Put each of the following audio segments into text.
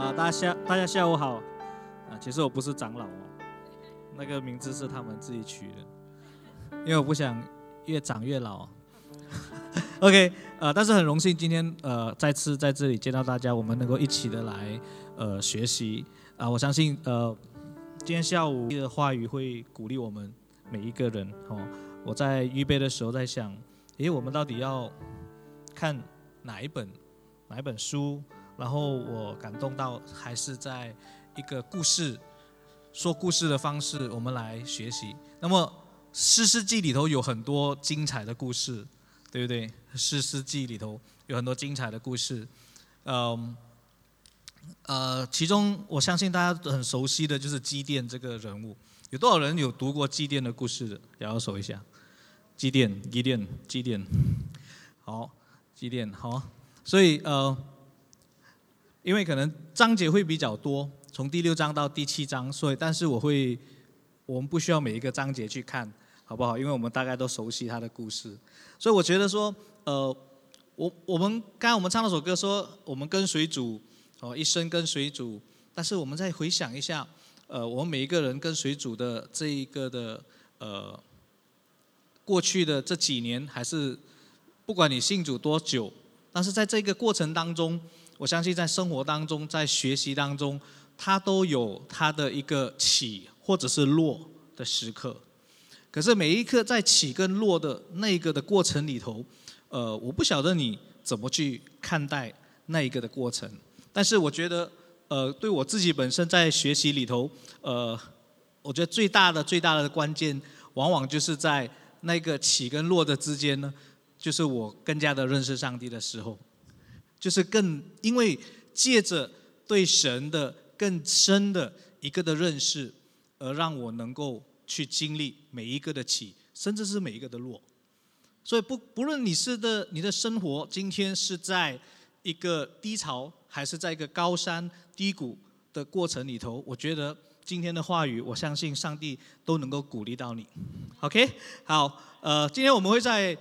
啊，大家下大家下午好。啊，其实我不是长老哦，那个名字是他们自己取的，因为我不想越长越老。OK，呃，但是很荣幸今天呃再次在这里见到大家，我们能够一起的来呃学习啊，我相信呃今天下午的话语会鼓励我们每一个人哦。我在预备的时候在想，诶，我们到底要看哪一本哪一本书？然后我感动到，还是在一个故事说故事的方式，我们来学习。那么《诗诗记》里头有很多精彩的故事，对不对？《诗诗记》里头有很多精彩的故事，嗯，呃，其中我相信大家都很熟悉的就是基甸这个人物。有多少人有读过基甸的故事的？摇摇手一下。基甸，基甸，基甸。好，基甸，好。所以呃。因为可能章节会比较多，从第六章到第七章，所以但是我会，我们不需要每一个章节去看，好不好？因为我们大概都熟悉他的故事，所以我觉得说，呃，我我们刚刚我们唱那首歌说，我们跟随主，哦，一生跟随主，但是我们再回想一下，呃，我们每一个人跟随主的这一个的，呃，过去的这几年，还是不管你信主多久，但是在这个过程当中。我相信在生活当中，在学习当中，它都有它的一个起或者是落的时刻。可是每一刻在起跟落的那个的过程里头，呃，我不晓得你怎么去看待那一个的过程。但是我觉得，呃，对我自己本身在学习里头，呃，我觉得最大的最大的关键，往往就是在那个起跟落的之间呢，就是我更加的认识上帝的时候。就是更因为借着对神的更深的一个的认识，而让我能够去经历每一个的起，甚至是每一个的落。所以不不论你是的你的生活今天是在一个低潮，还是在一个高山低谷的过程里头，我觉得今天的话语，我相信上帝都能够鼓励到你。OK，好，呃，今天我们会在。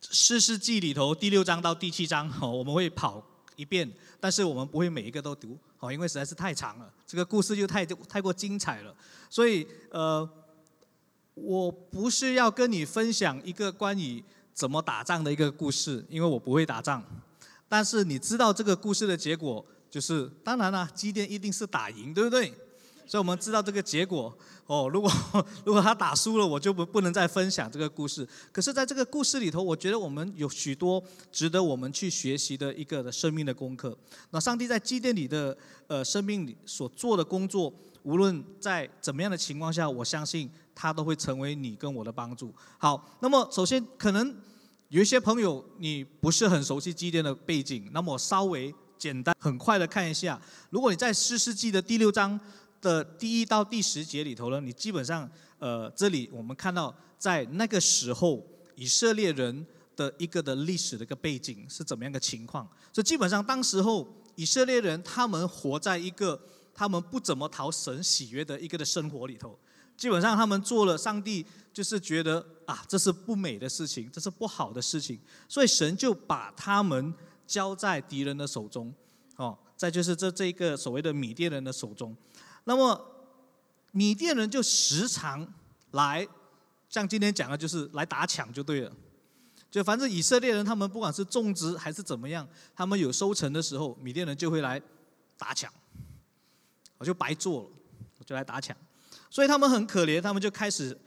诗诗记里头第六章到第七章，哦，我们会跑一遍，但是我们不会每一个都读，哦，因为实在是太长了，这个故事就太太过精彩了。所以，呃，我不是要跟你分享一个关于怎么打仗的一个故事，因为我不会打仗。但是你知道这个故事的结果，就是当然了，基甸一定是打赢，对不对？所以我们知道这个结果哦。如果 如果他打输了，我就不不能再分享这个故事。可是，在这个故事里头，我觉得我们有许多值得我们去学习的一个的生命的功课。那上帝在祭奠里的呃生命里所做的工作，无论在怎么样的情况下，我相信他都会成为你跟我的帮助。好，那么首先可能有一些朋友你不是很熟悉祭奠的背景，那么我稍微简单很快的看一下。如果你在诗诗记的第六章。的第一到第十节里头呢，你基本上，呃，这里我们看到在那个时候以色列人的一个的历史的一个背景是怎么样的情况。所以基本上当时候以色列人他们活在一个他们不怎么讨神喜悦的一个的生活里头。基本上他们做了上帝就是觉得啊这是不美的事情，这是不好的事情，所以神就把他们交在敌人的手中，哦，再就是这这一个所谓的米甸人的手中。那么，米甸人就时常来，像今天讲的，就是来打抢就对了。就反正以色列人他们不管是种植还是怎么样，他们有收成的时候，米甸人就会来打抢，我就白做了，我就来打抢。所以他们很可怜，他们就开始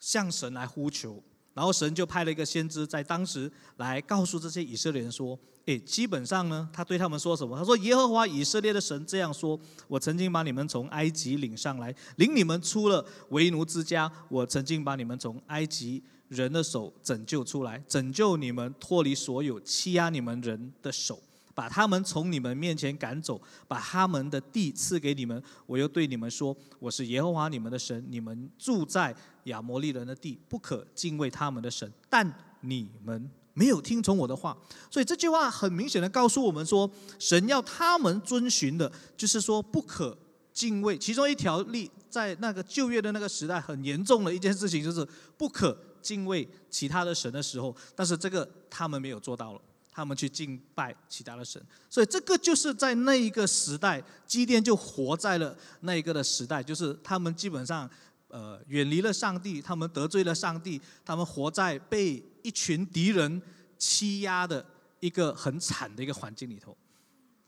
向神来呼求。然后神就派了一个先知，在当时来告诉这些以色列人说：“诶，基本上呢，他对他们说什么？他说：耶和华以色列的神这样说：我曾经把你们从埃及领上来，领你们出了为奴之家。我曾经把你们从埃及人的手拯救出来，拯救你们脱离所有欺压你们人的手。”把他们从你们面前赶走，把他们的地赐给你们。我又对你们说：我是耶和华你们的神。你们住在亚摩利人的地，不可敬畏他们的神。但你们没有听从我的话，所以这句话很明显的告诉我们说，神要他们遵循的，就是说不可敬畏。其中一条例，在那个旧约的那个时代，很严重的一件事情，就是不可敬畏其他的神的时候。但是这个他们没有做到了。他们去敬拜其他的神。所以这个就是在那一个时代，基甸就活在了那一个的时代，就是他们基本上呃远离了上帝，他们得罪了上帝，他们活在被一群敌人欺压的一个很惨的一个环境里头。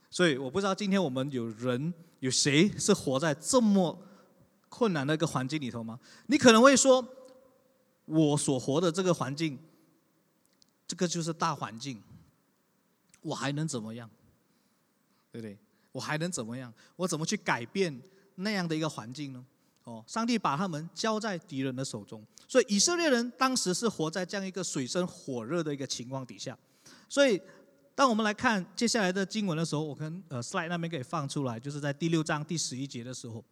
所以我不知道今天我们有人有谁是活在这么困难的一个环境里头吗？你可能会说，我所活的这个环境，这个就是大环境，我还能怎么样？对不对？我还能怎么样？我怎么去改变那样的一个环境呢？哦，上帝把他们交在敌人的手中，所以以色列人当时是活在这样一个水深火热的一个情况底下，所以。当我们来看接下来的经文的时候，我跟呃 slide 那边可以放出来，就是在第六章第十一节的时候，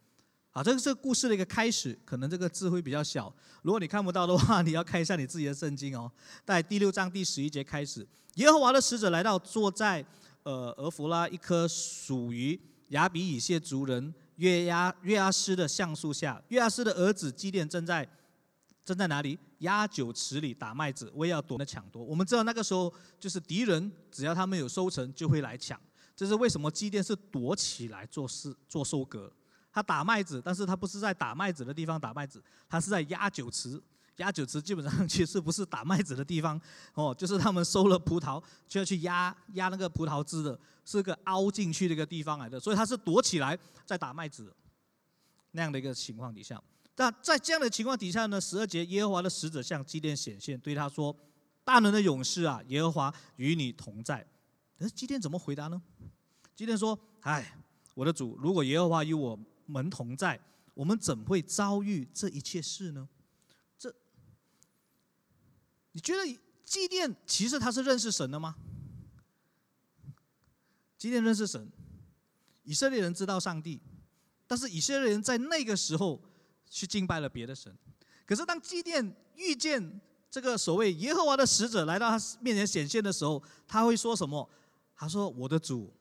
好，这个是故事的一个开始，可能这个字会比较小，如果你看不到的话，你要看一下你自己的圣经哦。在第六章第十一节开始，耶和华的使者来到，坐在呃俄弗拉一棵属于亚比以谢族人约亚约阿斯的橡树下，约阿斯的儿子基甸正在。正在哪里？压酒池里打麦子，我也要躲的抢夺。我们知道那个时候就是敌人，只要他们有收成，就会来抢。这是为什么基甸是躲起来做事做收割？他打麦子，但是他不是在打麦子的地方打麦子，他是在压酒池。压酒池基本上 其实不是打麦子的地方哦，就是他们收了葡萄就要去压压那个葡萄汁的，是个凹进去的一个地方来的。所以他是躲起来在打麦子那样的一个情况底下。但在这样的情况底下呢，十二节耶和华的使者向基甸显现，对他说：“大能的勇士啊，耶和华与你同在。”可是基甸怎么回答呢？基甸说：“哎，我的主，如果耶和华与我门同在，我们怎会遭遇这一切事呢？”这，你觉得祭奠其实他是认识神的吗？基甸认识神，以色列人知道上帝，但是以色列人在那个时候。去敬拜了别的神，可是当祭奠遇见这个所谓耶和华的使者来到他面前显现的时候，他会说什么？他说：“我的主，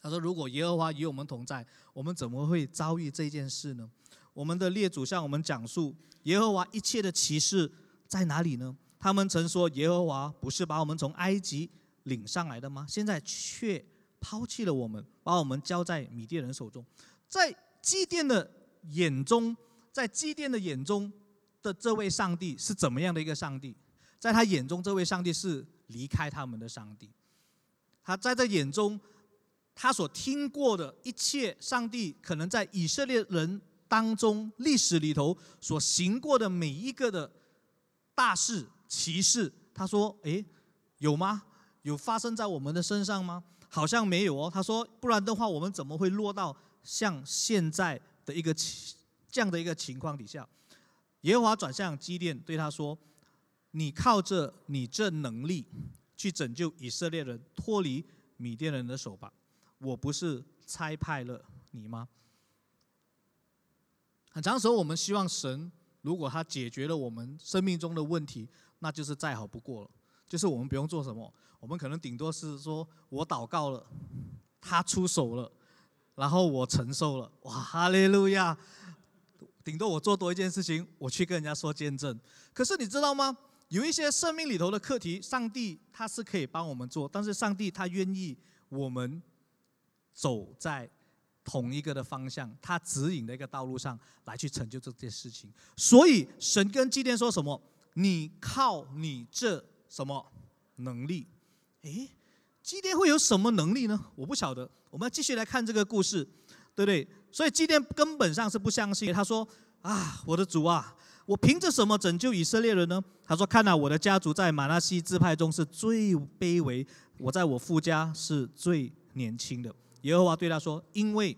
他说如果耶和华与我们同在，我们怎么会遭遇这件事呢？我们的列祖向我们讲述耶和华一切的奇事在哪里呢？他们曾说耶和华不是把我们从埃及领上来的吗？现在却抛弃了我们，把我们交在米甸人手中，在祭奠的。”眼中，在祭奠的眼中的这位上帝是怎么样的一个上帝？在他眼中，这位上帝是离开他们的上帝。他在这眼中，他所听过的一切上帝可能在以色列人当中历史里头所行过的每一个的大事奇事，他说：“诶，有吗？有发生在我们的身上吗？好像没有哦。”他说：“不然的话，我们怎么会落到像现在？”的一个这样的一个情况底下，耶和华转向基甸，对他说：“你靠着你这能力去拯救以色列人脱离米甸人的手吧，我不是差派了你吗？”很长时候，我们希望神如果他解决了我们生命中的问题，那就是再好不过了，就是我们不用做什么，我们可能顶多是说我祷告了，他出手了。然后我承受了，哇，哈利路亚！顶多我做多一件事情，我去跟人家说见证。可是你知道吗？有一些生命里头的课题，上帝他是可以帮我们做，但是上帝他愿意我们走在同一个的方向，他指引的一个道路上来去成就这件事情。所以神跟基甸说什么？你靠你这什么能力？诶，基甸会有什么能力呢？我不晓得。我们继续来看这个故事，对不对？所以基甸根本上是不相信。他说：“啊，我的主啊，我凭着什么拯救以色列人呢？”他说：“看到我的家族在马拉西支派中是最卑微，我在我父家是最年轻的。”耶和华对他说：“因为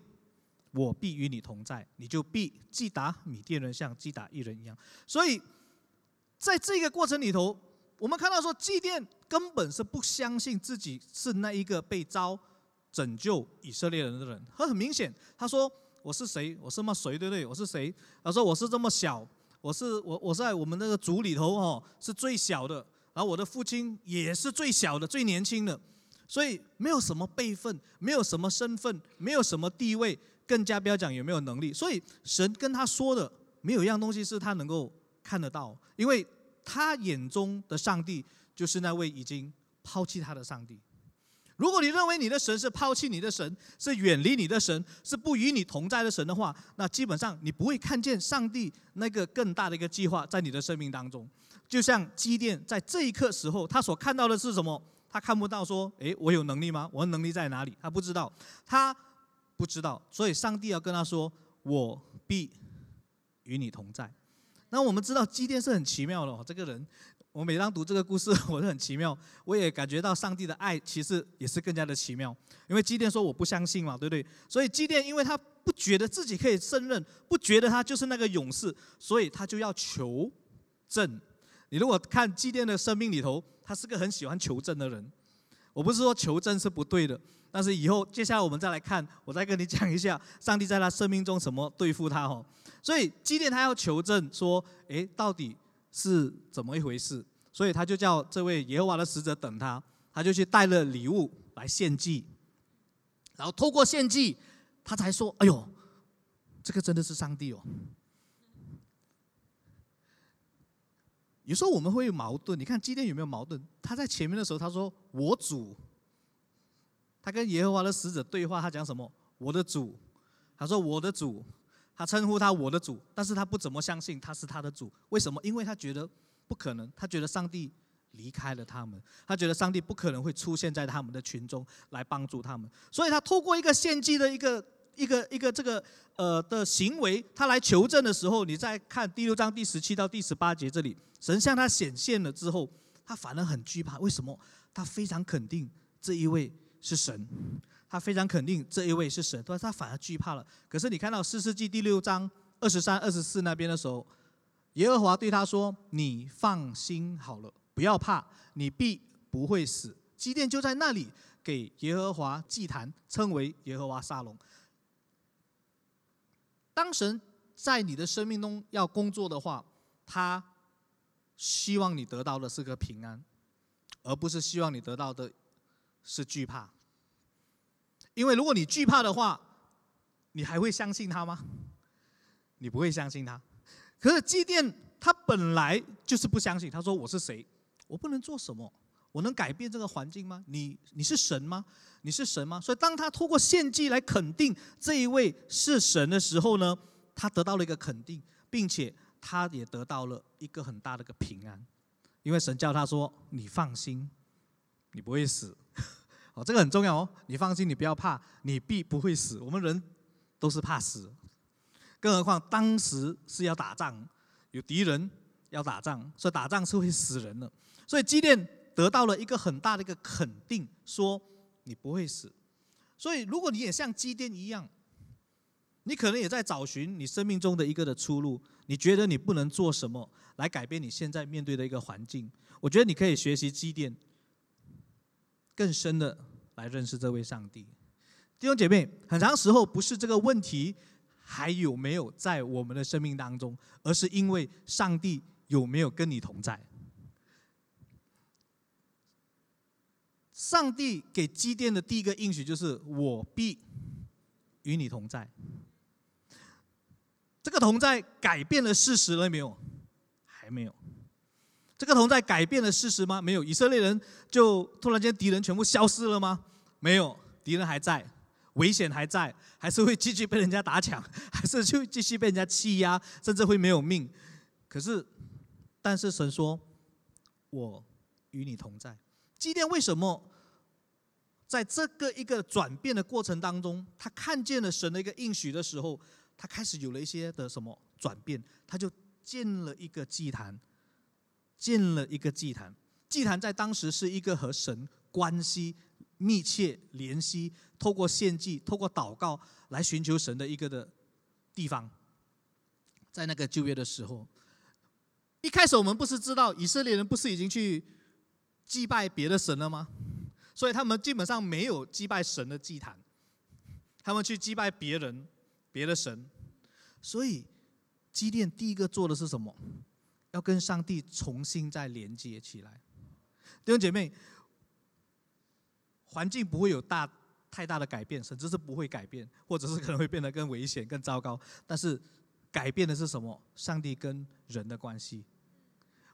我必与你同在，你就必击打米甸人，像击打一人一样。”所以在这个过程里头，我们看到说，祭奠根本是不相信自己是那一个被招。拯救以色列人的人，他很明显，他说：“我是谁？我是么谁？对不对？我是谁？”他说：“我是这么小，我是我，我在我们那个族里头哦，是最小的。然后我的父亲也是最小的、最年轻的，所以没有什么辈分，没有什么身份，没有什么地位，更加不要讲有没有能力。所以神跟他说的，没有一样东西是他能够看得到，因为他眼中的上帝就是那位已经抛弃他的上帝。如果你认为你的神是抛弃你的神，是远离你的神，是不与你同在的神的话，那基本上你不会看见上帝那个更大的一个计划在你的生命当中。就像基甸在这一刻时候，他所看到的是什么？他看不到说，诶，我有能力吗？我的能力在哪里？他不知道，他不知道。所以上帝要跟他说：“我必与你同在。”那我们知道基甸是很奇妙的哦，这个人。我每当读这个故事，我都很奇妙，我也感觉到上帝的爱其实也是更加的奇妙。因为基甸说我不相信嘛，对不对？所以基甸因为他不觉得自己可以胜任，不觉得他就是那个勇士，所以他就要求证。你如果看祭奠的生命里头，他是个很喜欢求证的人。我不是说求证是不对的，但是以后接下来我们再来看，我再跟你讲一下上帝在他生命中怎么对付他哦。所以祭奠他要求证说，诶，到底。是怎么一回事？所以他就叫这位耶和华的使者等他，他就去带了礼物来献祭，然后透过献祭，他才说：“哎呦，这个真的是上帝哦。”有时候我们会有矛盾，你看基甸有没有矛盾？他在前面的时候他说：“我主。”他跟耶和华的使者对话，他讲什么？“我的主。”他说：“我的主。”他称呼他我的主，但是他不怎么相信他是他的主。为什么？因为他觉得不可能，他觉得上帝离开了他们，他觉得上帝不可能会出现在他们的群中来帮助他们。所以他透过一个献祭的一个一个一个这个呃的行为，他来求证的时候，你再看第六章第十七到第十八节这里，神向他显现了之后，他反而很惧怕。为什么？他非常肯定这一位是神。他非常肯定这一位是神，但他反而惧怕了。可是你看到四世纪第六章二十三、二十四那边的时候，耶和华对他说：“你放心好了，不要怕，你必不会死。”基甸就在那里给耶和华祭坛，称为耶和华沙龙。当神在你的生命中要工作的话，他希望你得到的是个平安，而不是希望你得到的是惧怕。因为如果你惧怕的话，你还会相信他吗？你不会相信他。可是祭奠他本来就是不相信。他说：“我是谁？我不能做什么？我能改变这个环境吗？你你是神吗？你是神吗？”所以当他通过献祭来肯定这一位是神的时候呢，他得到了一个肯定，并且他也得到了一个很大的个平安，因为神叫他说：“你放心，你不会死。”哦，这个很重要哦。你放心，你不要怕，你必不会死。我们人都是怕死，更何况当时是要打仗，有敌人要打仗，所以打仗是会死人的。所以基甸得到了一个很大的一个肯定，说你不会死。所以如果你也像基甸一样，你可能也在找寻你生命中的一个的出路。你觉得你不能做什么来改变你现在面对的一个环境？我觉得你可以学习基甸。更深的来认识这位上帝，弟兄姐妹，很长时候不是这个问题还有没有在我们的生命当中，而是因为上帝有没有跟你同在。上帝给基甸的第一个应许就是“我必与你同在”。这个同在改变了事实了没有？还没有。这个同在改变了事实吗？没有，以色列人就突然间敌人全部消失了吗？没有，敌人还在，危险还在，还是会继续被人家打抢，还是就继续被人家欺压，甚至会没有命。可是，但是神说：“我与你同在。”基甸为什么在这个一个转变的过程当中，他看见了神的一个应许的时候，他开始有了一些的什么转变？他就建了一个祭坛。建了一个祭坛，祭坛在当时是一个和神关系密切联系，透过献祭、透过祷告来寻求神的一个的地方。在那个旧约的时候，一开始我们不是知道以色列人不是已经去祭拜别的神了吗？所以他们基本上没有祭拜神的祭坛，他们去祭拜别人、别的神。所以基甸第一个做的是什么？要跟上帝重新再连接起来，弟兄姐妹，环境不会有大太大的改变，甚至是不会改变，或者是可能会变得更危险、更糟糕。但是改变的是什么？上帝跟人的关系。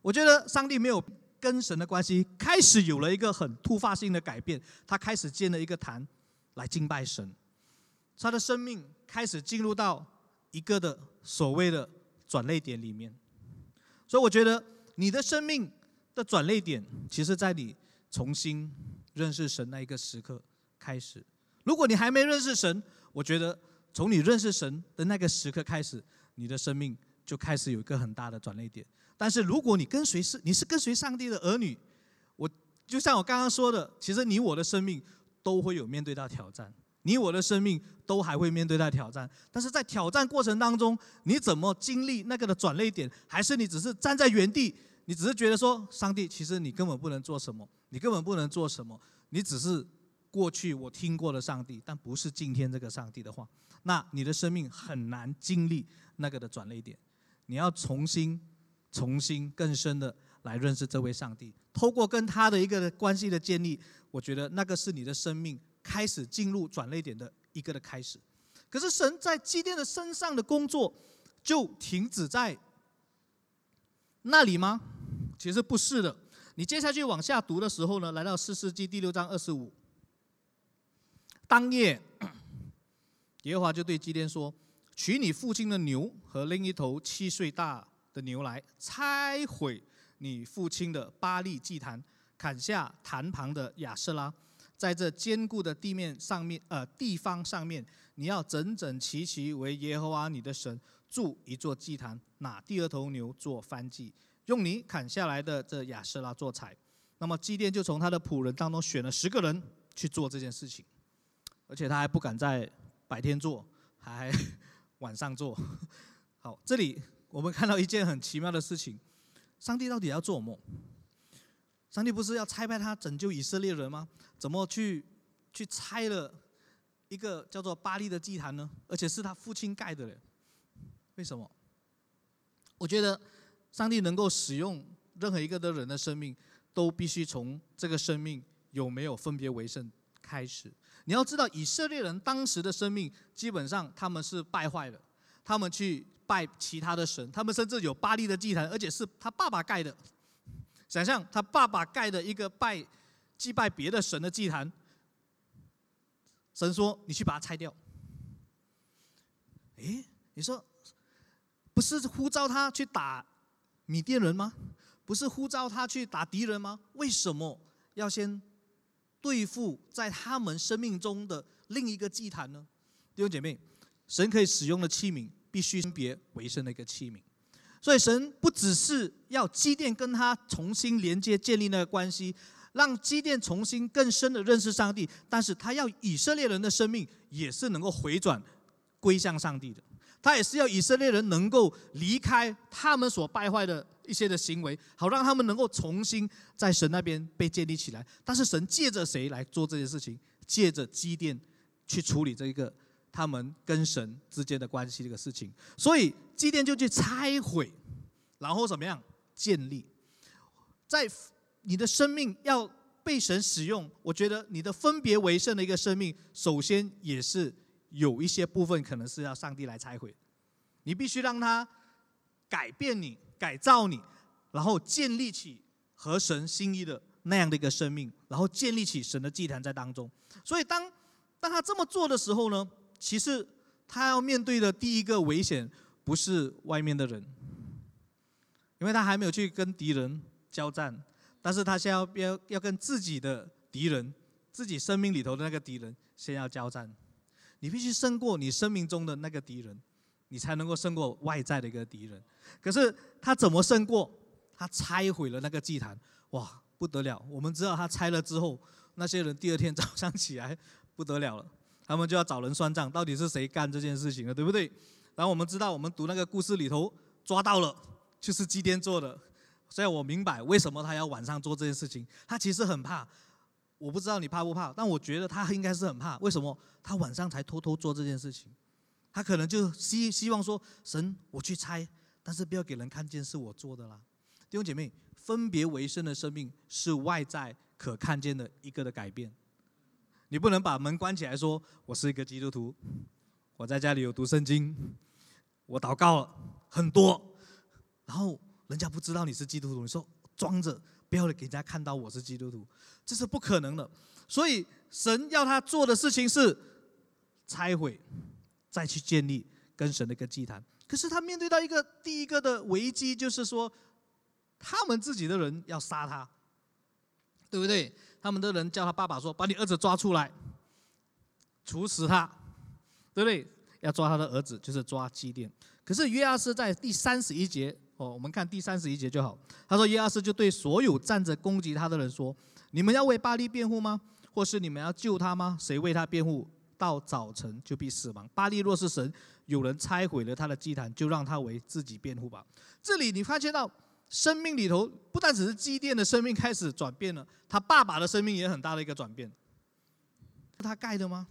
我觉得上帝没有跟神的关系开始有了一个很突发性的改变，他开始建了一个坛来敬拜神，他的生命开始进入到一个的所谓的转泪点里面。所以我觉得你的生命的转泪点，其实在你重新认识神那一个时刻开始。如果你还没认识神，我觉得从你认识神的那个时刻开始，你的生命就开始有一个很大的转捩点。但是如果你跟随是你是跟随上帝的儿女，我就像我刚刚说的，其实你我的生命都会有面对到挑战，你我的生命都还会面对到挑战。但是在挑战过程当中，你怎么经历那个的转捩点？还是你只是站在原地，你只是觉得说，上帝其实你根本不能做什么，你根本不能做什么，你只是过去我听过的上帝，但不是今天这个上帝的话，那你的生命很难经历那个的转捩点，你要重新。重新更深的来认识这位上帝，透过跟他的一个关系的建立，我觉得那个是你的生命开始进入转捩点的一个的开始。可是神在基甸的身上的工作就停止在那里吗？其实不是的。你接下去往下读的时候呢，来到四世纪第六章二十五，当夜，耶和华就对基甸说：“取你父亲的牛和另一头七岁大。”的牛来拆毁你父亲的巴利祭坛，砍下坛旁的亚瑟拉，在这坚固的地面上面，呃，地方上面，你要整整齐齐为耶和华你的神筑一座祭坛，拿第二头牛做燔祭，用你砍下来的这亚瑟拉做柴。那么祭奠就从他的仆人当中选了十个人去做这件事情，而且他还不敢在白天做，还 晚上做。好，这里。我们看到一件很奇妙的事情：上帝到底要做梦？上帝不是要拆派他拯救以色列人吗？怎么去去拆了一个叫做巴利的祭坛呢？而且是他父亲盖的嘞？为什么？我觉得上帝能够使用任何一个的人的生命，都必须从这个生命有没有分别为圣开始。你要知道，以色列人当时的生命基本上他们是败坏的，他们去。拜其他的神，他们甚至有巴利的祭坛，而且是他爸爸盖的。想象他爸爸盖的一个拜祭拜别的神的祭坛，神说：“你去把它拆掉。”诶，你说不是呼召他去打米甸人吗？不是呼召他去打敌人吗？为什么要先对付在他们生命中的另一个祭坛呢？弟兄姐妹，神可以使用的器皿。必须分别为圣的一个器皿，所以神不只是要基甸跟他重新连接、建立那个关系，让基甸重新更深的认识上帝，但是他要以色列人的生命也是能够回转归向上帝的，他也是要以色列人能够离开他们所败坏的一些的行为，好让他们能够重新在神那边被建立起来。但是神借着谁来做这件事情？借着基甸去处理这一个。他们跟神之间的关系这个事情，所以祭奠就去拆毁，然后怎么样建立？在你的生命要被神使用，我觉得你的分别为圣的一个生命，首先也是有一些部分可能是要上帝来拆毁，你必须让他改变你、改造你，然后建立起和神心意的那样的一个生命，然后建立起神的祭坛在当中。所以当当他这么做的时候呢？其实他要面对的第一个危险不是外面的人，因为他还没有去跟敌人交战，但是他先要要要跟自己的敌人，自己生命里头的那个敌人先要交战。你必须胜过你生命中的那个敌人，你才能够胜过外在的一个敌人。可是他怎么胜过？他拆毁了那个祭坛，哇，不得了！我们知道他拆了之后，那些人第二天早上起来不得了了。他们就要找人算账，到底是谁干这件事情的，对不对？然后我们知道，我们读那个故事里头抓到了，就是基甸做的。所以我明白为什么他要晚上做这件事情。他其实很怕，我不知道你怕不怕，但我觉得他应该是很怕。为什么他晚上才偷偷做这件事情？他可能就希希望说，神，我去猜，但是不要给人看见是我做的啦。弟兄姐妹，分别为生的生命是外在可看见的一个的改变。你不能把门关起来，说我是一个基督徒，我在家里有读圣经，我祷告了很多，然后人家不知道你是基督徒，你说装着，不要给人家看到我是基督徒，这是不可能的。所以神要他做的事情是拆毁，再去建立跟神的一个祭坛。可是他面对到一个第一个的危机，就是说他们自己的人要杀他，对不对？他们的人叫他爸爸说：“把你儿子抓出来，处死他，对不对？要抓他的儿子，就是抓基甸。”可是约阿斯在第三十一节哦，我们看第三十一节就好。他说：“约阿斯就对所有站着攻击他的人说：‘你们要为巴利辩护吗？或是你们要救他吗？谁为他辩护，到早晨就必死亡。巴利若是神，有人拆毁了他的祭坛，就让他为自己辩护吧。’这里你发现到生命里头，不但只是祭奠的生命开始转变了，他爸爸的生命也很大的一个转变。是他盖的吗？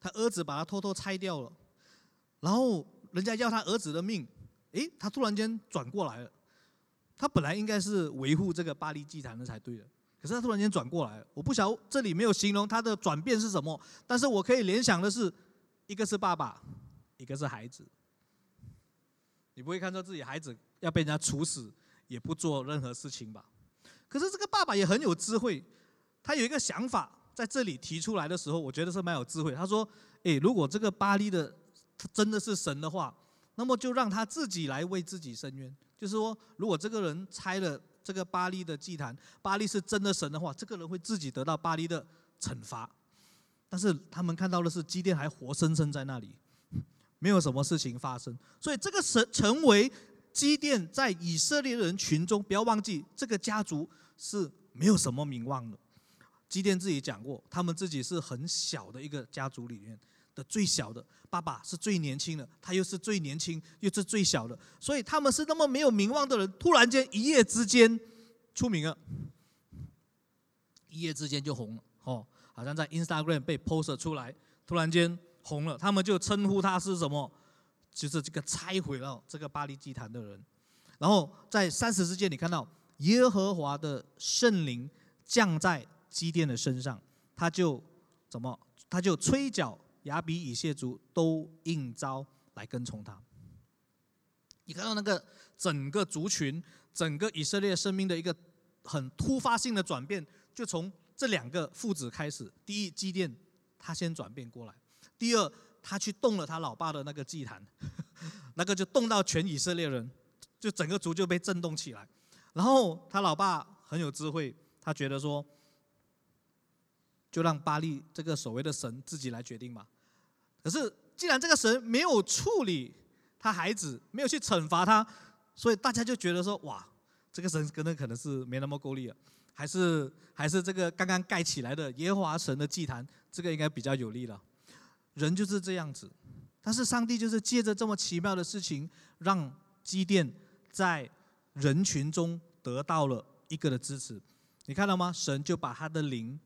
他儿子把他偷偷拆掉了，然后。”人家要他儿子的命，诶，他突然间转过来了。他本来应该是维护这个巴黎祭坛的才对的，可是他突然间转过来了。我不晓这里没有形容他的转变是什么，但是我可以联想的是，一个是爸爸，一个是孩子。你不会看到自己孩子要被人家处死，也不做任何事情吧？可是这个爸爸也很有智慧，他有一个想法在这里提出来的时候，我觉得是蛮有智慧。他说：“诶，如果这个巴黎的。”真的是神的话，那么就让他自己来为自己伸冤。就是说，如果这个人拆了这个巴黎的祭坛，巴黎是真的神的话，这个人会自己得到巴黎的惩罚。但是他们看到的是基甸还活生生在那里，没有什么事情发生。所以这个神成为基甸在以色列人群中，不要忘记这个家族是没有什么名望的。基甸自己讲过，他们自己是很小的一个家族里面。的最小的爸爸是最年轻的，他又是最年轻又是最小的，所以他们是那么没有名望的人，突然间一夜之间出名了，一夜之间就红了哦，好像在 Instagram 被 post 出来，突然间红了，他们就称呼他是什么？就是这个拆毁了这个巴黎祭坛的人。然后在三十之间，你看到耶和华的圣灵降在基甸的身上，他就怎么？他就吹角。亚比以谢族都应召来跟从他。你看到那个整个族群、整个以色列生命的一个很突发性的转变，就从这两个父子开始。第一，祭奠他先转变过来；第二，他去动了他老爸的那个祭坛，那个就动到全以色列人，就整个族就被震动起来。然后他老爸很有智慧，他觉得说。就让巴利这个所谓的神自己来决定吧。可是既然这个神没有处理他孩子，没有去惩罚他，所以大家就觉得说，哇，这个神可能可能是没那么够力了，还是还是这个刚刚盖起来的耶和华神的祭坛，这个应该比较有力了。人就是这样子，但是上帝就是借着这么奇妙的事情，让基甸在人群中得到了一个的支持。你看到吗？神就把他的灵。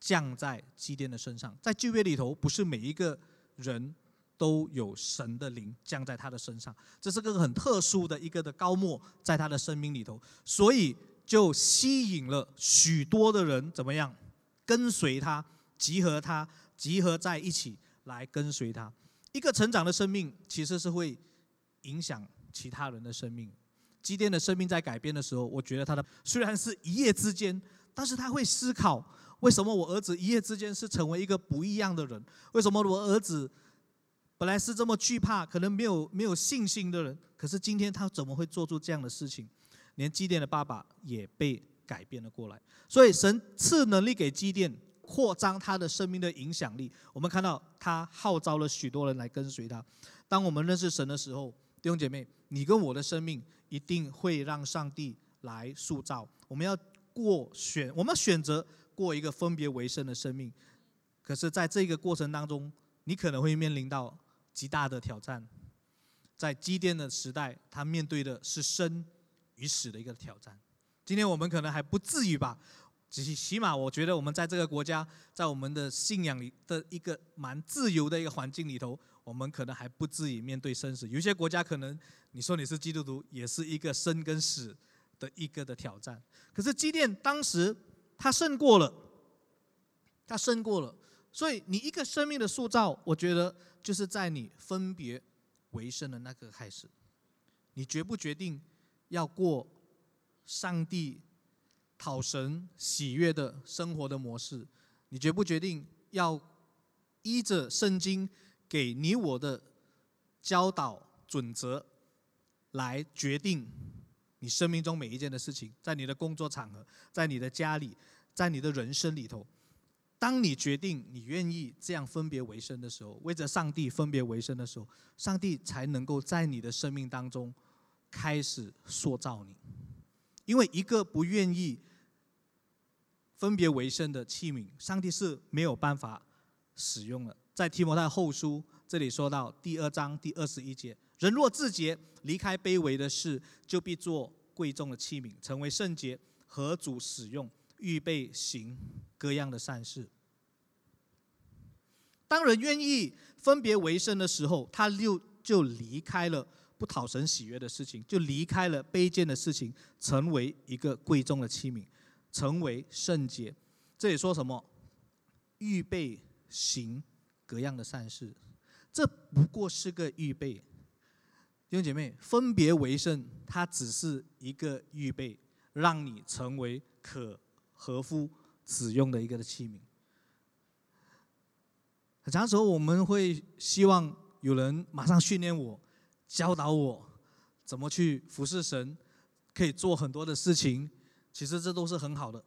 降在基甸的身上，在旧约里头，不是每一个人都有神的灵降在他的身上，这是个很特殊的一个的高莫在他的生命里头，所以就吸引了许多的人怎么样跟随他，集合他，集合在一起来跟随他。一个成长的生命其实是会影响其他人的生命。基甸的生命在改变的时候，我觉得他的虽然是一夜之间，但是他会思考。为什么我儿子一夜之间是成为一个不一样的人？为什么我儿子本来是这么惧怕、可能没有没有信心的人，可是今天他怎么会做出这样的事情？连基甸的爸爸也被改变了过来。所以神赐能力给基甸，扩张他的生命的影响力。我们看到他号召了许多人来跟随他。当我们认识神的时候，弟兄姐妹，你跟我的生命一定会让上帝来塑造。我们要过选，我们选择。过一个分别为圣的生命，可是，在这个过程当中，你可能会面临到极大的挑战。在基甸的时代，他面对的是生与死的一个挑战。今天我们可能还不至于吧，起起码我觉得我们在这个国家，在我们的信仰里的一个蛮自由的一个环境里头，我们可能还不至于面对生死。有些国家可能你说你是基督徒，也是一个生跟死的一个的挑战。可是基甸当时。他胜过了，他胜过了，所以你一个生命的塑造，我觉得就是在你分别为圣的那个开始，你决不决定要过上帝讨神喜悦的生活的模式？你决不决定要依着圣经给你我的教导准则来决定你生命中每一件的事情？在你的工作场合，在你的家里，在你的人生里头。当你决定你愿意这样分别为生的时候，为着上帝分别为生的时候，上帝才能够在你的生命当中开始塑造你。因为一个不愿意分别为生的器皿，上帝是没有办法使用的。在提摩太后书这里说到第二章第二十一节：人若自洁，离开卑微的事，就必做贵重的器皿，成为圣洁，合主使用，预备行各样的善事。当人愿意分别为圣的时候，他就就离开了不讨神喜悦的事情，就离开了卑贱的事情，成为一个贵重的器皿，成为圣洁。这里说什么？预备行各样的善事，这不过是个预备。弟兄姐妹，分别为圣，它只是一个预备，让你成为可合乎使用的一个器皿。很长时候，我们会希望有人马上训练我、教导我怎么去服侍神，可以做很多的事情。其实这都是很好的，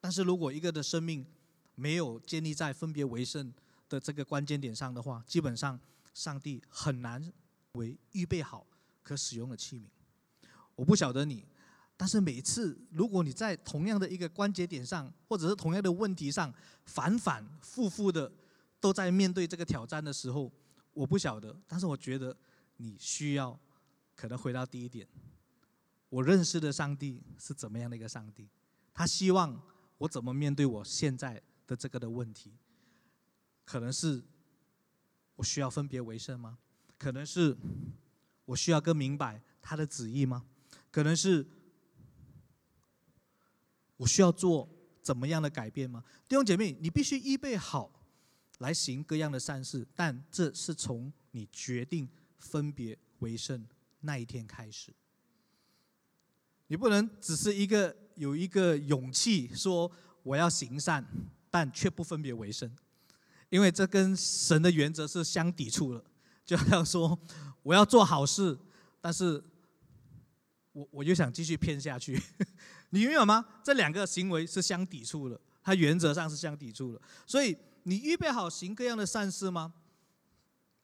但是如果一个的生命没有建立在分别为圣的这个关键点上的话，基本上上帝很难为预备好可使用的器皿。我不晓得你，但是每次如果你在同样的一个关节点上，或者是同样的问题上反反复复的。都在面对这个挑战的时候，我不晓得，但是我觉得你需要可能回到第一点，我认识的上帝是怎么样的一个上帝？他希望我怎么面对我现在的这个的问题？可能是我需要分别为圣吗？可能是我需要更明白他的旨意吗？可能是我需要做怎么样的改变吗？弟兄姐妹，你必须预备好。来行各样的善事，但这是从你决定分别为圣那一天开始。你不能只是一个有一个勇气说我要行善，但却不分别为圣，因为这跟神的原则是相抵触的。就好像说我要做好事，但是我我就想继续骗下去，你明白吗？这两个行为是相抵触的，它原则上是相抵触的，所以。你预备好行各样的善事吗？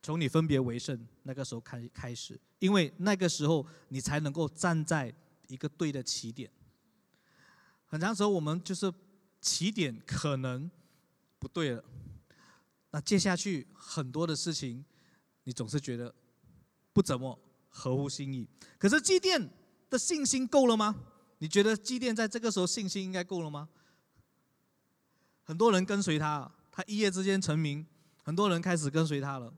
从你分别为圣那个时候开开始，因为那个时候你才能够站在一个对的起点。很长时候我们就是起点可能不对了，那接下去很多的事情，你总是觉得不怎么合乎心意。可是祭奠的信心够了吗？你觉得祭奠在这个时候信心应该够了吗？很多人跟随他。他一夜之间成名，很多人开始跟随他了。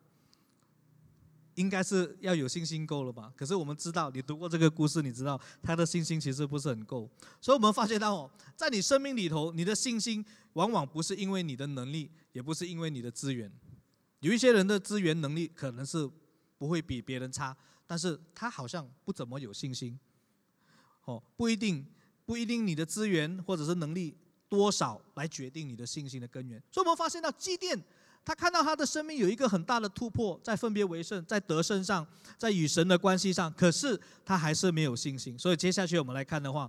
应该是要有信心够了吧？可是我们知道，你读过这个故事，你知道他的信心其实不是很够。所以我们发现到哦，在你生命里头，你的信心往往不是因为你的能力，也不是因为你的资源。有一些人的资源能力可能是不会比别人差，但是他好像不怎么有信心。哦，不一定，不一定你的资源或者是能力。多少来决定你的信心的根源？所以我们发现到祭奠，他看到他的生命有一个很大的突破，在分别为圣，在得胜上，在与神的关系上，可是他还是没有信心。所以接下去我们来看的话，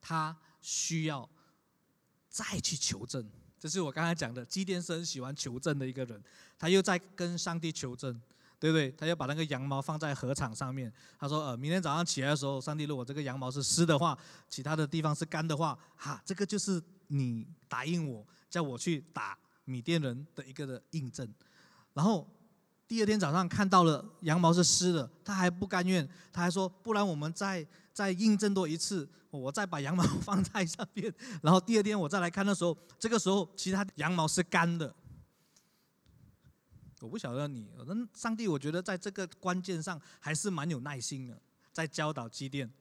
他需要再去求证。这是我刚才讲的，祭奠是很喜欢求证的一个人，他又在跟上帝求证。对不对？他要把那个羊毛放在禾场上面。他说：“呃，明天早上起来的时候，上帝如果这个羊毛是湿的话，其他的地方是干的话，哈，这个就是你答应我，叫我去打米甸人的一个的印证。”然后第二天早上看到了羊毛是湿的，他还不甘愿，他还说：“不然我们再再印证多一次，我再把羊毛放在上面。然后第二天我再来看的时候，这个时候其他羊毛是干的。”我不晓得你，那上帝，我觉得在这个关键上还是蛮有耐心的，在教导基甸。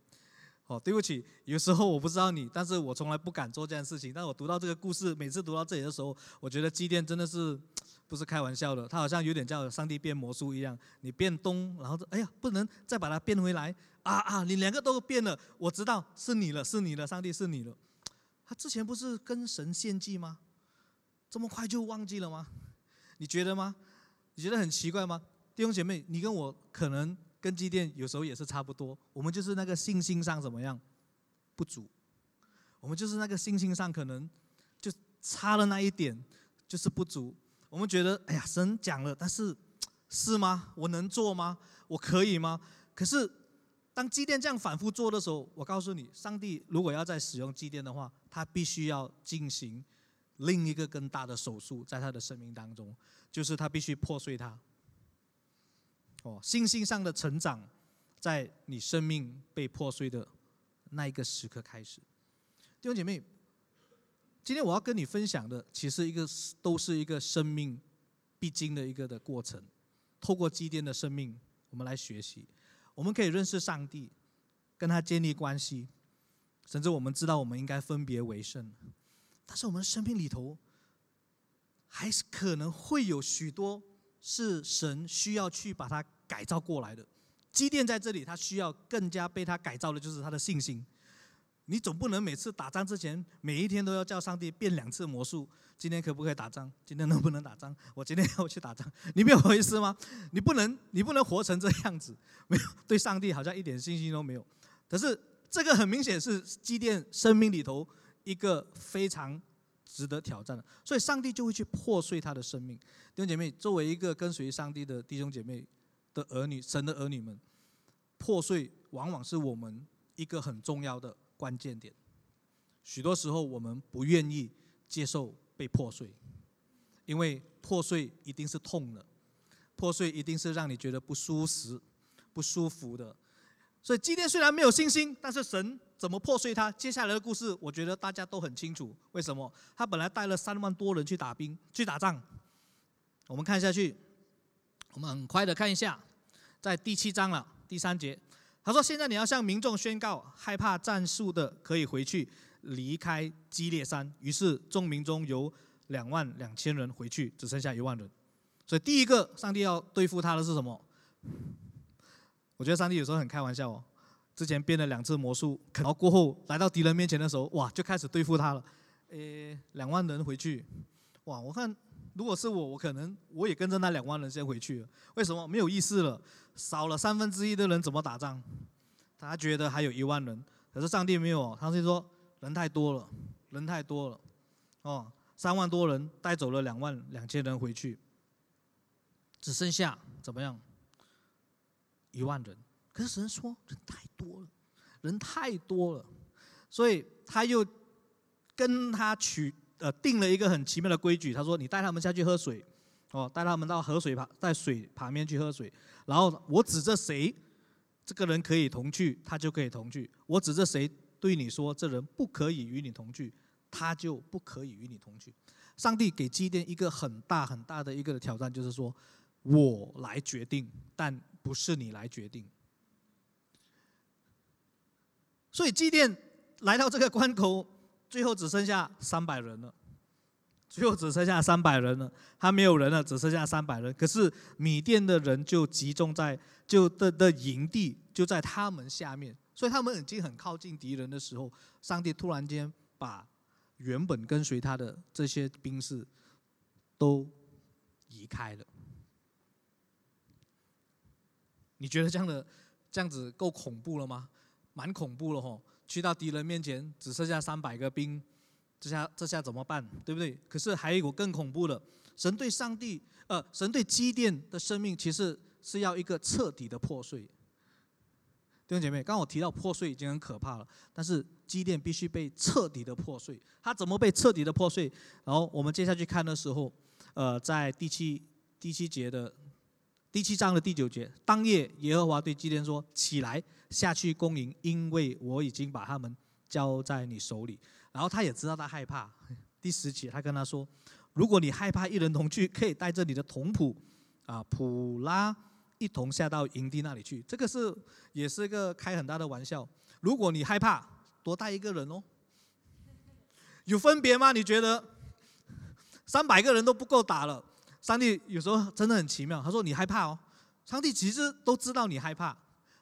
哦，对不起，有时候我不知道你，但是我从来不敢做这件事情。但我读到这个故事，每次读到这里的时候，我觉得祭奠真的是不是开玩笑的，他好像有点叫上帝变魔术一样，你变东，然后哎呀，不能再把它变回来，啊啊，你两个都变了，我知道是你了，是你了，上帝是你了。他之前不是跟神献祭吗？这么快就忘记了吗？你觉得吗？你觉得很奇怪吗？弟兄姐妹，你跟我可能跟基甸有时候也是差不多，我们就是那个信心上怎么样不足，我们就是那个信心上可能就差了那一点，就是不足。我们觉得，哎呀，神讲了，但是是吗？我能做吗？我可以吗？可是当祭奠这样反复做的时候，我告诉你，上帝如果要再使用祭奠的话，他必须要进行另一个更大的手术，在他的生命当中，就是他必须破碎它。哦，信心上的成长，在你生命被破碎的那一个时刻开始。弟兄姐妹，今天我要跟你分享的，其实一个都是一个生命必经的一个的过程。透过基甸的生命，我们来学习，我们可以认识上帝，跟他建立关系，甚至我们知道我们应该分别为圣。但是我们生命里头，还是可能会有许多是神需要去把它。改造过来的，积淀在这里，他需要更加被他改造的，就是他的信心。你总不能每次打仗之前，每一天都要叫上帝变两次魔术。今天可不可以打仗？今天能不能打仗？我今天要去打仗，你没有意思吗？你不能，你不能活成这样子，没有对上帝好像一点信心都没有。可是这个很明显是积淀生命里头一个非常值得挑战的，所以上帝就会去破碎他的生命。弟兄姐妹，作为一个跟随上帝的弟兄姐妹。的儿女，神的儿女们，破碎往往是我们一个很重要的关键点。许多时候，我们不愿意接受被破碎，因为破碎一定是痛的，破碎一定是让你觉得不舒适、不舒服的。所以，今天虽然没有信心，但是神怎么破碎它？接下来的故事，我觉得大家都很清楚。为什么？他本来带了三万多人去打兵、去打仗。我们看下去。我们很快的看一下，在第七章了第三节，他说：“现在你要向民众宣告，害怕战术的可以回去，离开基列山。”于是众民中有两万两千人回去，只剩下一万人。所以第一个，上帝要对付他的是什么？我觉得上帝有时候很开玩笑哦。之前变了两次魔术，然后过后来到敌人面前的时候，哇，就开始对付他了。诶，两万人回去，哇，我看。如果是我，我可能我也跟着那两万人先回去了。为什么？没有意思了，少了三分之一的人怎么打仗？他觉得还有一万人，可是上帝没有，上帝说人太多了，人太多了，哦，三万多人带走了两万两千人回去，只剩下怎么样？一万人。可是神说人太多了，人太多了，所以他又跟他取。呃，定了一个很奇妙的规矩。他说：“你带他们下去喝水，哦，带他们到河水旁，在水旁边去喝水。然后我指着谁，这个人可以同去，他就可以同去。我指着谁对你说，这人不可以与你同去，他就不可以与你同去。”上帝给基甸一个很大很大的一个挑战，就是说我来决定，但不是你来决定。所以基甸来到这个关口。最后只剩下三百人了，最后只剩下三百人了，他没有人了，只剩下三百人。可是米甸的人就集中在就的的营地就在他们下面，所以他们已经很靠近敌人的时候，上帝突然间把原本跟随他的这些兵士都移开了。你觉得这样的这样子够恐怖了吗？蛮恐怖了吼。去到敌人面前，只剩下三百个兵，这下这下怎么办？对不对？可是还有一个更恐怖的，神对上帝，呃，神对基甸的生命，其实是要一个彻底的破碎。弟兄姐妹，刚刚我提到破碎已经很可怕了，但是基甸必须被彻底的破碎。他怎么被彻底的破碎？然后我们接下去看的时候，呃，在第七第七节的。第七章的第九节，当夜耶和华对基甸说：“起来，下去攻营，因为我已经把他们交在你手里。”然后他也知道他害怕。第十节，他跟他说：“如果你害怕一人同去，可以带着你的童仆啊普拉一同下到营地那里去。”这个是也是一个开很大的玩笑。如果你害怕，多带一个人哦。有分别吗？你觉得三百个人都不够打了？上帝有时候真的很奇妙，他说你害怕哦，上帝其实都知道你害怕，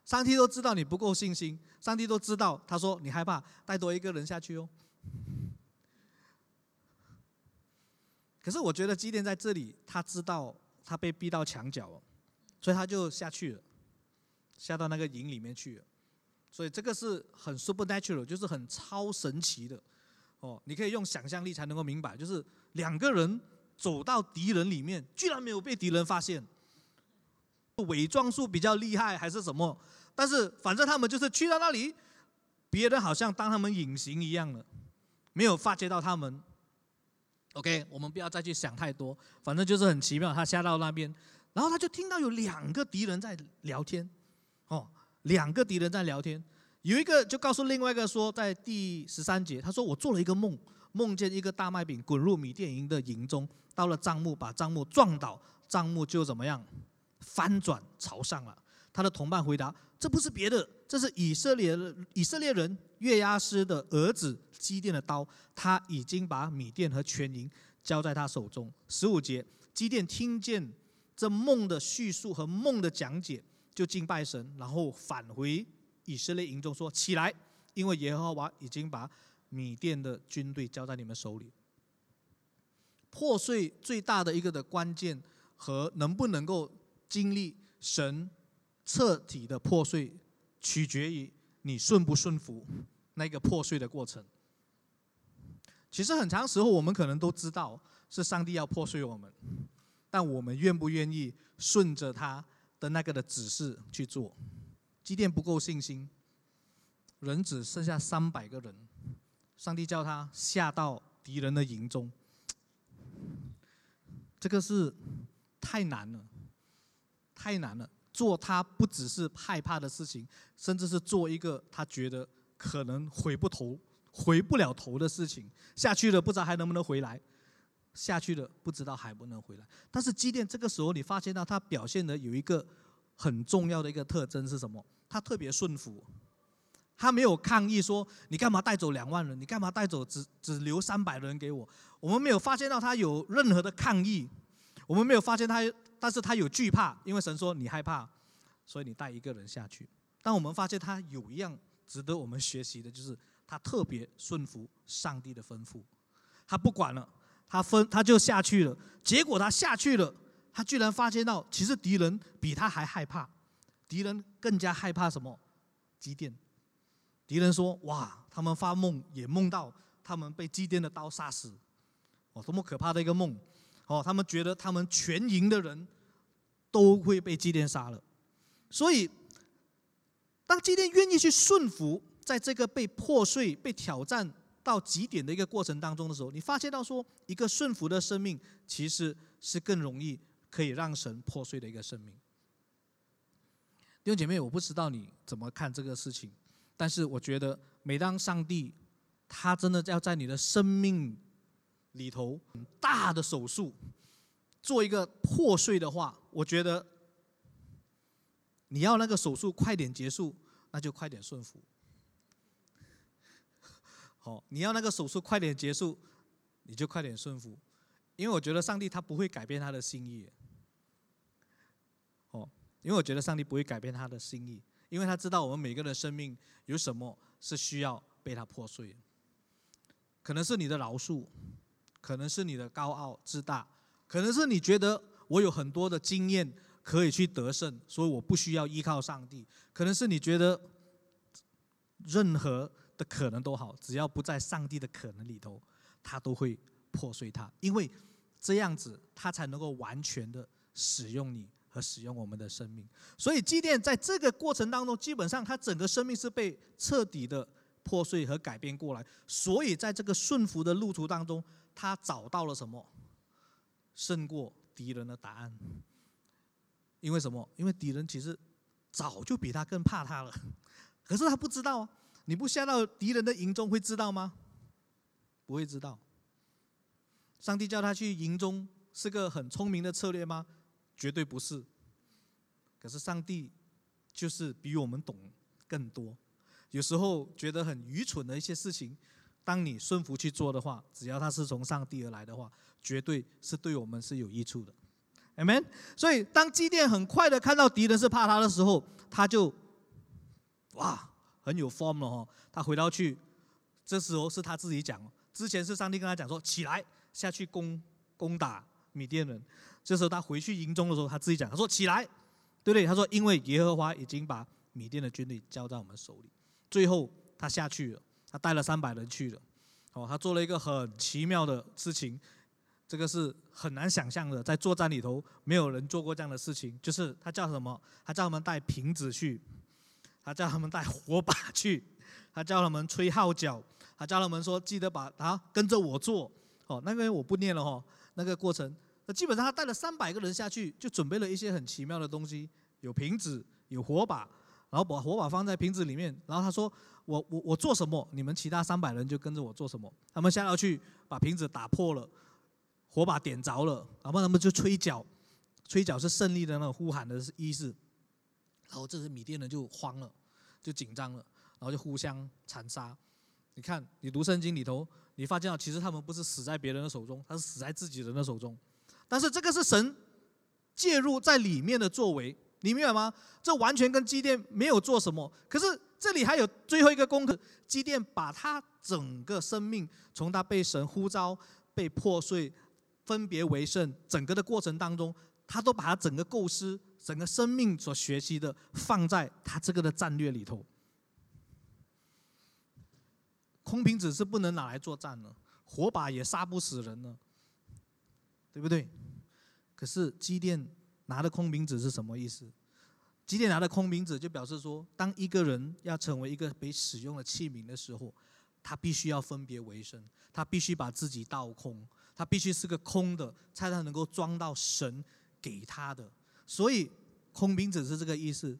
上帝都知道你不够信心，上帝都知道，他说你害怕，带多一个人下去哦。可是我觉得基甸在这里，他知道他被逼到墙角了，所以他就下去了，下到那个营里面去了。所以这个是很 supernatural，就是很超神奇的。哦，你可以用想象力才能够明白，就是两个人走到敌人里面，居然没有被敌人发现。伪装术比较厉害还是什么？但是反正他们就是去到那里，别人好像当他们隐形一样的，没有发觉到他们。OK，我们不要再去想太多，反正就是很奇妙。他下到那边，然后他就听到有两个敌人在聊天，哦，两个敌人在聊天，有一个就告诉另外一个说，在第十三节，他说我做了一个梦，梦见一个大麦饼滚入米店营的营中，到了帐幕，把帐幕撞倒，帐幕就怎么样？翻转朝上了。他的同伴回答：“这不是别的，这是以色列以色列人约押师的儿子基甸的刀。他已经把米甸和全营交在他手中。”十五节，基甸听见这梦的叙述和梦的讲解，就敬拜神，然后返回以色列营中说：“起来，因为耶和华已经把米甸的军队交在你们手里。”破碎最大的一个的关键和能不能够。经历神彻底的破碎，取决于你顺不顺服那个破碎的过程。其实很长时候，我们可能都知道是上帝要破碎我们，但我们愿不愿意顺着他的那个的指示去做？基甸不够信心，人只剩下三百个人，上帝叫他下到敌人的营中，这个是太难了。太难了，做他不只是害怕的事情，甚至是做一个他觉得可能回不头、回不了头的事情。下去了不知道还能不能回来，下去了不知道还不能回来。但是基甸这个时候，你发现到他表现的有一个很重要的一个特征是什么？他特别顺服，他没有抗议说你干嘛带走两万人？你干嘛带走只只留三百人给我？我们没有发现到他有任何的抗议，我们没有发现他。但是他有惧怕，因为神说你害怕，所以你带一个人下去。但我们发现他有一样值得我们学习的，就是他特别顺服上帝的吩咐，他不管了，他分他就下去了。结果他下去了，他居然发现到，其实敌人比他还害怕，敌人更加害怕什么？机电。敌人说：哇，他们发梦也梦到他们被机电的刀杀死，哦，多么可怕的一个梦！哦，他们觉得他们全营的人都会被基甸杀了，所以当基甸愿意去顺服，在这个被破碎、被挑战到极点的一个过程当中的时候，你发现到说，一个顺服的生命其实是更容易可以让神破碎的一个生命。弟兄姐妹，我不知道你怎么看这个事情，但是我觉得，每当上帝他真的要在你的生命。里头大的手术，做一个破碎的话，我觉得你要那个手术快点结束，那就快点顺服。好，你要那个手术快点结束，你就快点顺服，因为我觉得上帝他不会改变他的心意。哦，因为我觉得上帝不会改变他的心意，因为他知道我们每个人生命有什么是需要被他破碎，可能是你的饶恕。可能是你的高傲自大，可能是你觉得我有很多的经验可以去得胜，所以我不需要依靠上帝。可能是你觉得任何的可能都好，只要不在上帝的可能里头，他都会破碎它，因为这样子他才能够完全的使用你和使用我们的生命。所以祭奠在这个过程当中，基本上他整个生命是被彻底的破碎和改变过来。所以在这个顺服的路途当中。他找到了什么？胜过敌人的答案。因为什么？因为敌人其实早就比他更怕他了，可是他不知道啊。你不下到敌人的营中会知道吗？不会知道。上帝叫他去营中是个很聪明的策略吗？绝对不是。可是上帝就是比我们懂更多。有时候觉得很愚蠢的一些事情。当你顺服去做的话，只要他是从上帝而来的话，绝对是对我们是有益处的，amen。所以当基甸很快的看到敌人是怕他的时候，他就哇，很有 form 了哦。他回到去，这时候是他自己讲，之前是上帝跟他讲说起来下去攻攻打米甸人。这时候他回去营中的时候，他自己讲，他说起来，对不对？他说因为耶和华已经把米甸的军队交在我们手里。最后他下去了，他带了三百人去了。哦，他做了一个很奇妙的事情，这个是很难想象的，在作战里头没有人做过这样的事情。就是他叫什么？他叫他们带瓶子去，他叫他们带火把去，他叫他们吹号角，他叫他们说记得把啊跟着我做。哦，那个我不念了哦，那个过程，那基本上他带了三百个人下去，就准备了一些很奇妙的东西，有瓶子，有火把。然后把火把放在瓶子里面，然后他说：“我我我做什么，你们其他三百人就跟着我做什么。”他们下要去把瓶子打破了，火把点着了，然后他们就吹角，吹角是胜利的那种呼喊的意思。然后这时米甸人就慌了，就紧张了，然后就互相残杀。你看，你读圣经里头，你发现其实他们不是死在别人的手中，他是死在自己人的手中。但是这个是神介入在里面的作为。你明白吗？这完全跟基甸没有做什么。可是这里还有最后一个功课：基甸把他整个生命，从他被神呼召、被破碎、分别为圣，整个的过程当中，他都把他整个构思、整个生命所学习的，放在他这个的战略里头。空瓶子是不能拿来作战的，火把也杀不死人呢，对不对？可是基甸。拿的空瓶子是什么意思？基甸拿的空瓶子就表示说，当一个人要成为一个被使用的器皿的时候，他必须要分别为圣，他必须把自己倒空，他必须是个空的，才能够装到神给他的。所以空瓶子是这个意思。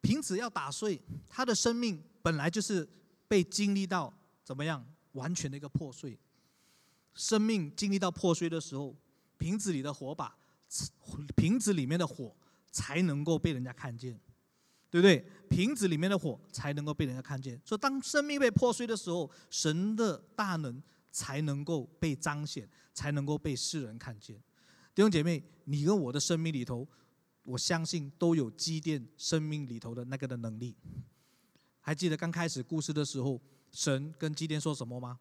瓶子要打碎，他的生命本来就是被经历到怎么样完全的一个破碎。生命经历到破碎的时候，瓶子里的火把。瓶子里面的火才能够被人家看见，对不对？瓶子里面的火才能够被人家看见。所以，当生命被破碎的时候，神的大能才能够被彰显，才能够被世人看见。弟兄姐妹，你跟我的生命里头，我相信都有积淀生命里头的那个的能力。还记得刚开始故事的时候，神跟基甸说什么吗？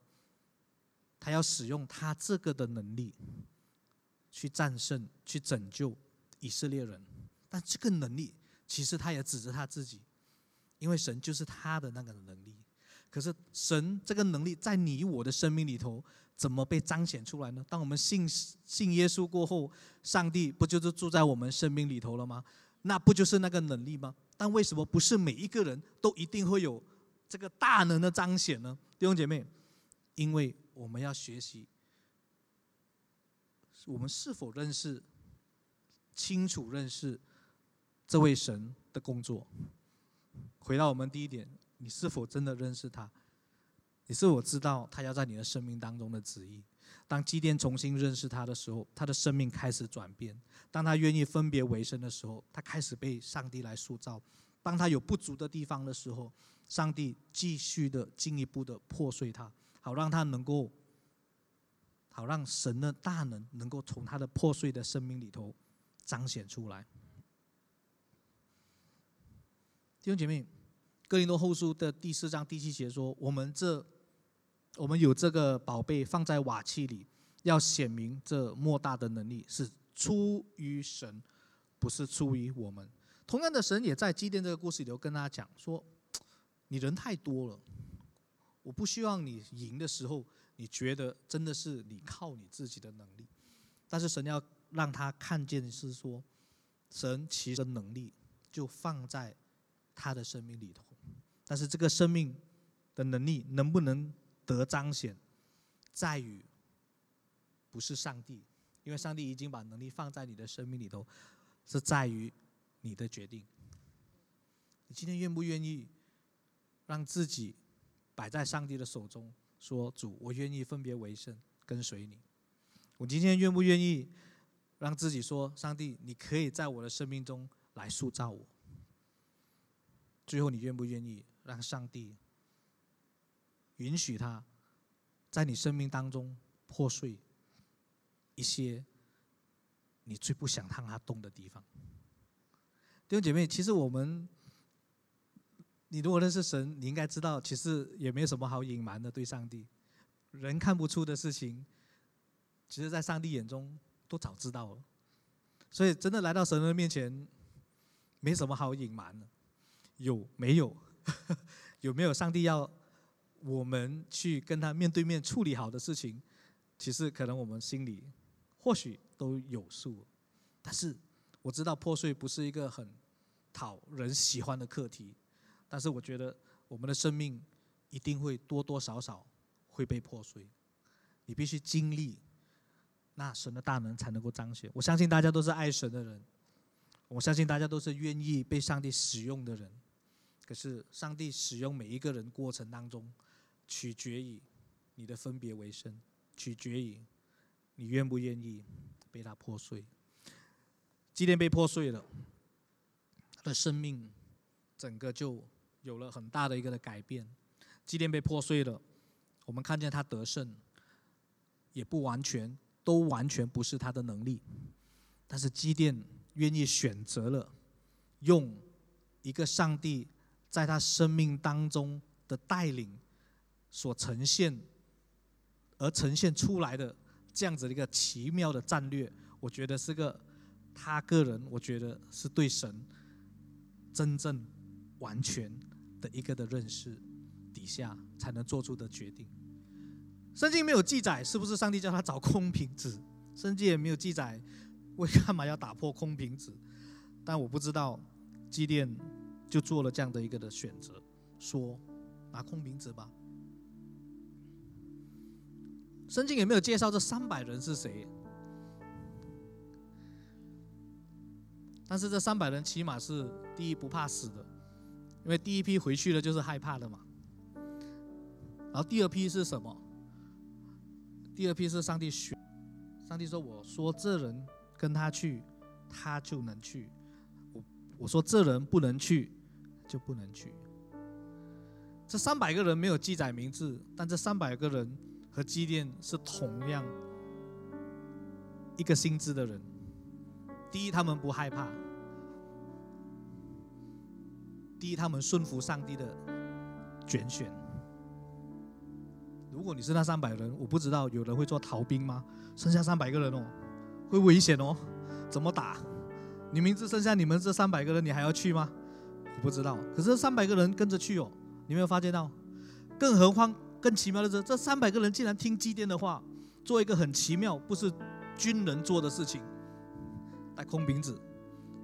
他要使用他这个的能力。去战胜、去拯救以色列人，但这个能力其实他也指着他自己，因为神就是他的那个能力。可是神这个能力在你我的生命里头怎么被彰显出来呢？当我们信信耶稣过后，上帝不就是住在我们生命里头了吗？那不就是那个能力吗？但为什么不是每一个人都一定会有这个大能的彰显呢？弟兄姐妹，因为我们要学习。我们是否认识、清楚认识这位神的工作？回到我们第一点，你是否真的认识他？你是否知道他要在你的生命当中的旨意？当基甸重新认识他的时候，他的生命开始转变；当他愿意分别为生的时候，他开始被上帝来塑造；当他有不足的地方的时候，上帝继续的进一步的破碎他，好让他能够。好让神的大能能够从他的破碎的生命里头彰显出来。弟兄姐妹，哥林多后书的第四章第七节说：“我们这我们有这个宝贝放在瓦器里，要显明这莫大的能力是出于神，不是出于我们。”同样的，神也在基甸这个故事里头跟大家讲说：“你人太多了，我不希望你赢的时候。”你觉得真的是你靠你自己的能力，但是神要让他看见是说，神其实能力就放在他的生命里头，但是这个生命的能力能不能得彰显，在于不是上帝，因为上帝已经把能力放在你的生命里头，是在于你的决定。你今天愿不愿意让自己摆在上帝的手中？说主，我愿意分别为圣，跟随你。我今天愿不愿意让自己说，上帝，你可以在我的生命中来塑造我。最后，你愿不愿意让上帝允许他在你生命当中破碎一些你最不想让他动的地方？弟兄姐妹，其实我们你如果认识神，你应该知道，其实也没有什么好隐瞒的。对上帝，人看不出的事情，其实在上帝眼中都早知道了。所以，真的来到神的面前，没什么好隐瞒的。有没有？有没有上帝要我们去跟他面对面处理好的事情？其实，可能我们心里或许都有数。但是，我知道破碎不是一个很讨人喜欢的课题。但是我觉得我们的生命一定会多多少少会被破碎，你必须经历，那神的大能才能够彰显。我相信大家都是爱神的人，我相信大家都是愿意被上帝使用的人。可是上帝使用每一个人过程当中，取决于你的分别为圣，取决于你愿不愿意被他破碎。即便被破碎了，他的生命整个就。有了很大的一个的改变，祭奠被破碎了，我们看见他得胜，也不完全，都完全不是他的能力，但是祭奠愿意选择了用一个上帝在他生命当中的带领所呈现，而呈现出来的这样子的一个奇妙的战略，我觉得是个他个人，我觉得是对神真正完全。的一个的认识底下才能做出的决定。圣经没有记载是不是上帝叫他找空瓶子，圣经也没有记载为干嘛要打破空瓶子。但我不知道基甸就做了这样的一个的选择，说拿空瓶子吧。圣经也没有介绍这三百人是谁，但是这三百人起码是第一不怕死的。因为第一批回去了就是害怕的嘛，然后第二批是什么？第二批是上帝选，上帝说：“我说这人跟他去，他就能去；我我说这人不能去，就不能去。”这三百个人没有记载名字，但这三百个人和基甸是同样一个心智的人。第一，他们不害怕。第一，他们顺服上帝的拣选。如果你是那三百人，我不知道有人会做逃兵吗？剩下三百个人哦，会危险哦，怎么打？你明知剩下你们这三百个人，你还要去吗？我不知道。可是三百个人跟着去哦，你没有发现到？更何况更奇妙的是，这三百个人竟然听祭奠的话，做一个很奇妙，不是军人做的事情，带空瓶子，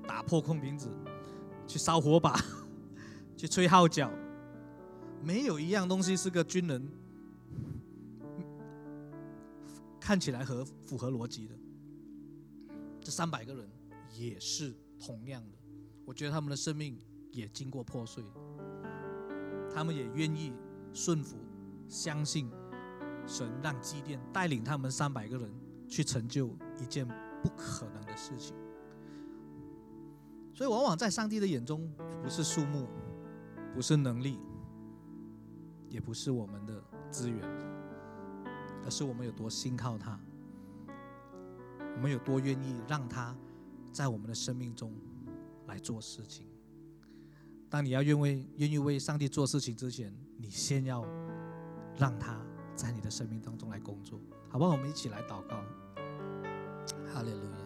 打破空瓶子，去烧火把。去吹号角，没有一样东西是个军人看起来和符合逻辑的。这三百个人也是同样的，我觉得他们的生命也经过破碎，他们也愿意顺服、相信神，让祭奠带领他们三百个人去成就一件不可能的事情。所以，往往在上帝的眼中，不是数目。不是能力，也不是我们的资源，而是我们有多信靠他，我们有多愿意让他在我们的生命中来做事情。当你要愿为愿意为上帝做事情之前，你先要让他在你的生命当中来工作，好不好？我们一起来祷告，哈利路。